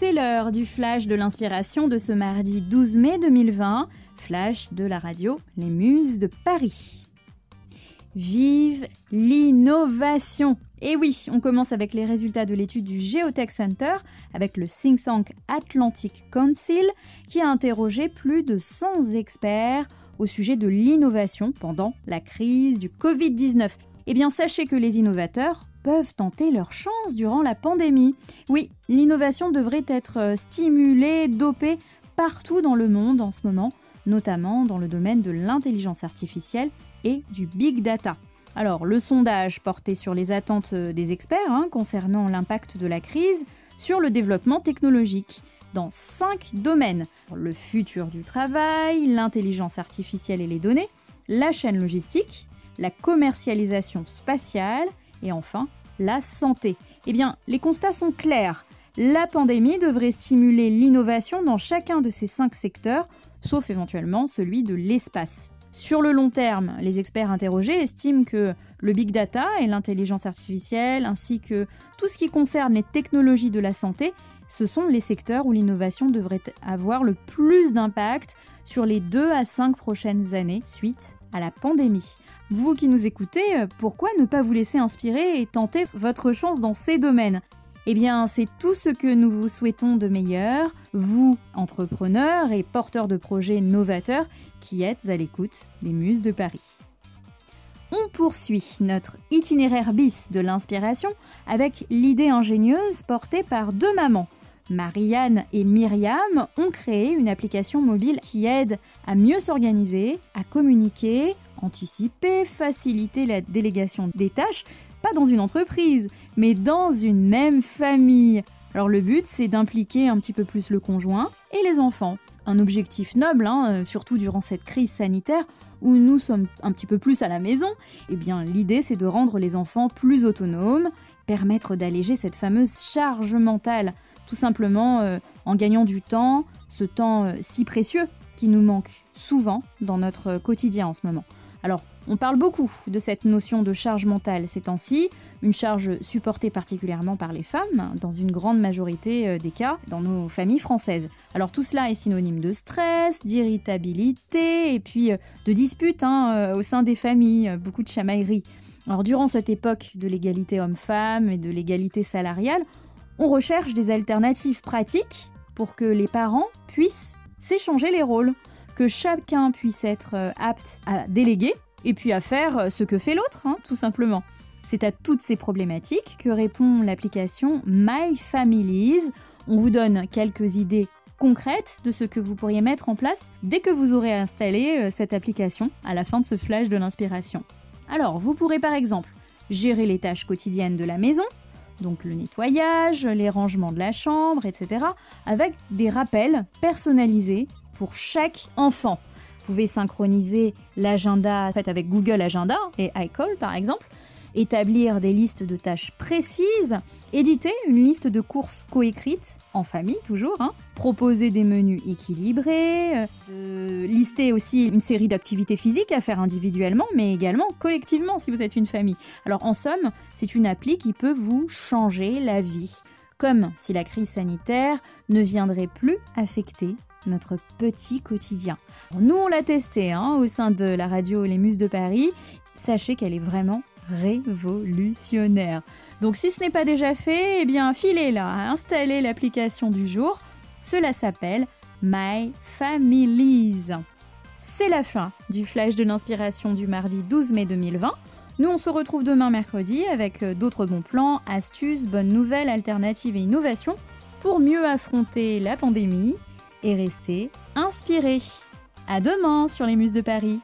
C'est l'heure du flash de l'inspiration de ce mardi 12 mai 2020, flash de la radio Les Muses de Paris. Vive l'innovation Et oui, on commence avec les résultats de l'étude du Geotech Center avec le think tank Atlantic Council qui a interrogé plus de 100 experts au sujet de l'innovation pendant la crise du Covid-19. Eh bien, sachez que les innovateurs peuvent tenter leur chance durant la pandémie. Oui, l'innovation devrait être euh, stimulée, dopée partout dans le monde en ce moment, notamment dans le domaine de l'intelligence artificielle et du big data. Alors, le sondage portait sur les attentes euh, des experts hein, concernant l'impact de la crise sur le développement technologique dans cinq domaines le futur du travail, l'intelligence artificielle et les données, la chaîne logistique, la commercialisation spatiale et enfin la santé. Eh bien, les constats sont clairs. La pandémie devrait stimuler l'innovation dans chacun de ces cinq secteurs, sauf éventuellement celui de l'espace. Sur le long terme, les experts interrogés estiment que le big data et l'intelligence artificielle, ainsi que tout ce qui concerne les technologies de la santé, ce sont les secteurs où l'innovation devrait avoir le plus d'impact sur les 2 à 5 prochaines années suite à la pandémie. Vous qui nous écoutez, pourquoi ne pas vous laisser inspirer et tenter votre chance dans ces domaines? Eh bien, c'est tout ce que nous vous souhaitons de meilleur, vous, entrepreneurs et porteurs de projets novateurs qui êtes à l'écoute des Muses de Paris. On poursuit notre itinéraire bis de l'inspiration avec l'idée ingénieuse portée par deux mamans Marianne et Myriam ont créé une application mobile qui aide à mieux s'organiser, à communiquer, anticiper, faciliter la délégation des tâches, pas dans une entreprise, mais dans une même famille. Alors le but, c'est d'impliquer un petit peu plus le conjoint et les enfants. Un objectif noble, hein, euh, surtout durant cette crise sanitaire où nous sommes un petit peu plus à la maison. Eh bien, l'idée, c'est de rendre les enfants plus autonomes, permettre d'alléger cette fameuse charge mentale tout simplement euh, en gagnant du temps, ce temps euh, si précieux qui nous manque souvent dans notre quotidien en ce moment. Alors, on parle beaucoup de cette notion de charge mentale ces temps-ci, une charge supportée particulièrement par les femmes, dans une grande majorité euh, des cas, dans nos familles françaises. Alors tout cela est synonyme de stress, d'irritabilité, et puis de disputes hein, au sein des familles, beaucoup de chamailleries. Alors durant cette époque de l'égalité homme-femme et de l'égalité salariale, on recherche des alternatives pratiques pour que les parents puissent s'échanger les rôles, que chacun puisse être euh, apte à déléguer et puis à faire euh, ce que fait l'autre, hein, tout simplement. C'est à toutes ces problématiques que répond l'application My Families. On vous donne quelques idées concrètes de ce que vous pourriez mettre en place dès que vous aurez installé euh, cette application à la fin de ce flash de l'inspiration. Alors, vous pourrez par exemple gérer les tâches quotidiennes de la maison, donc le nettoyage, les rangements de la chambre, etc., avec des rappels personnalisés pour chaque enfant. Vous pouvez synchroniser l'agenda fait avec Google Agenda et iCall par exemple, établir des listes de tâches précises, éditer une liste de courses coécrites, en famille toujours, hein, proposer des menus équilibrés, euh, lister aussi une série d'activités physiques à faire individuellement, mais également collectivement si vous êtes une famille. Alors en somme, c'est une appli qui peut vous changer la vie, comme si la crise sanitaire ne viendrait plus affecter notre petit quotidien. nous, on l'a testé hein, au sein de la radio Les Muses de Paris. Sachez qu'elle est vraiment révolutionnaire. Donc si ce n'est pas déjà fait, eh bien filez là, installez l'application du jour. Cela s'appelle My Families. C'est la fin du flash de l'inspiration du mardi 12 mai 2020. Nous, on se retrouve demain mercredi avec euh, d'autres bons plans, astuces, bonnes nouvelles, alternatives et innovations pour mieux affronter la pandémie et rester inspiré. À demain sur les Muses de Paris.